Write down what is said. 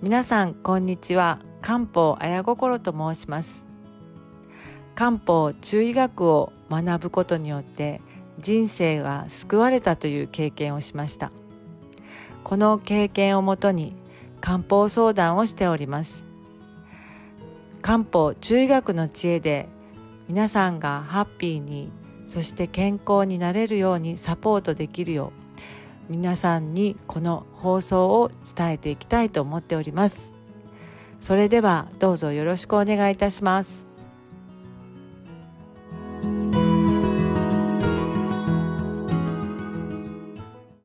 皆さんこんにちは。漢方綾心と申します。漢方中医学を学ぶことによって人生が救われたという経験をしました。この経験をもとに漢方相談をしております。漢方中医学の知恵で皆さんがハッピーにそして健康になれるようにサポートできるよう皆さんにこの放送を伝えていきたいと思っております。それではどうぞよろしくお願いいたします。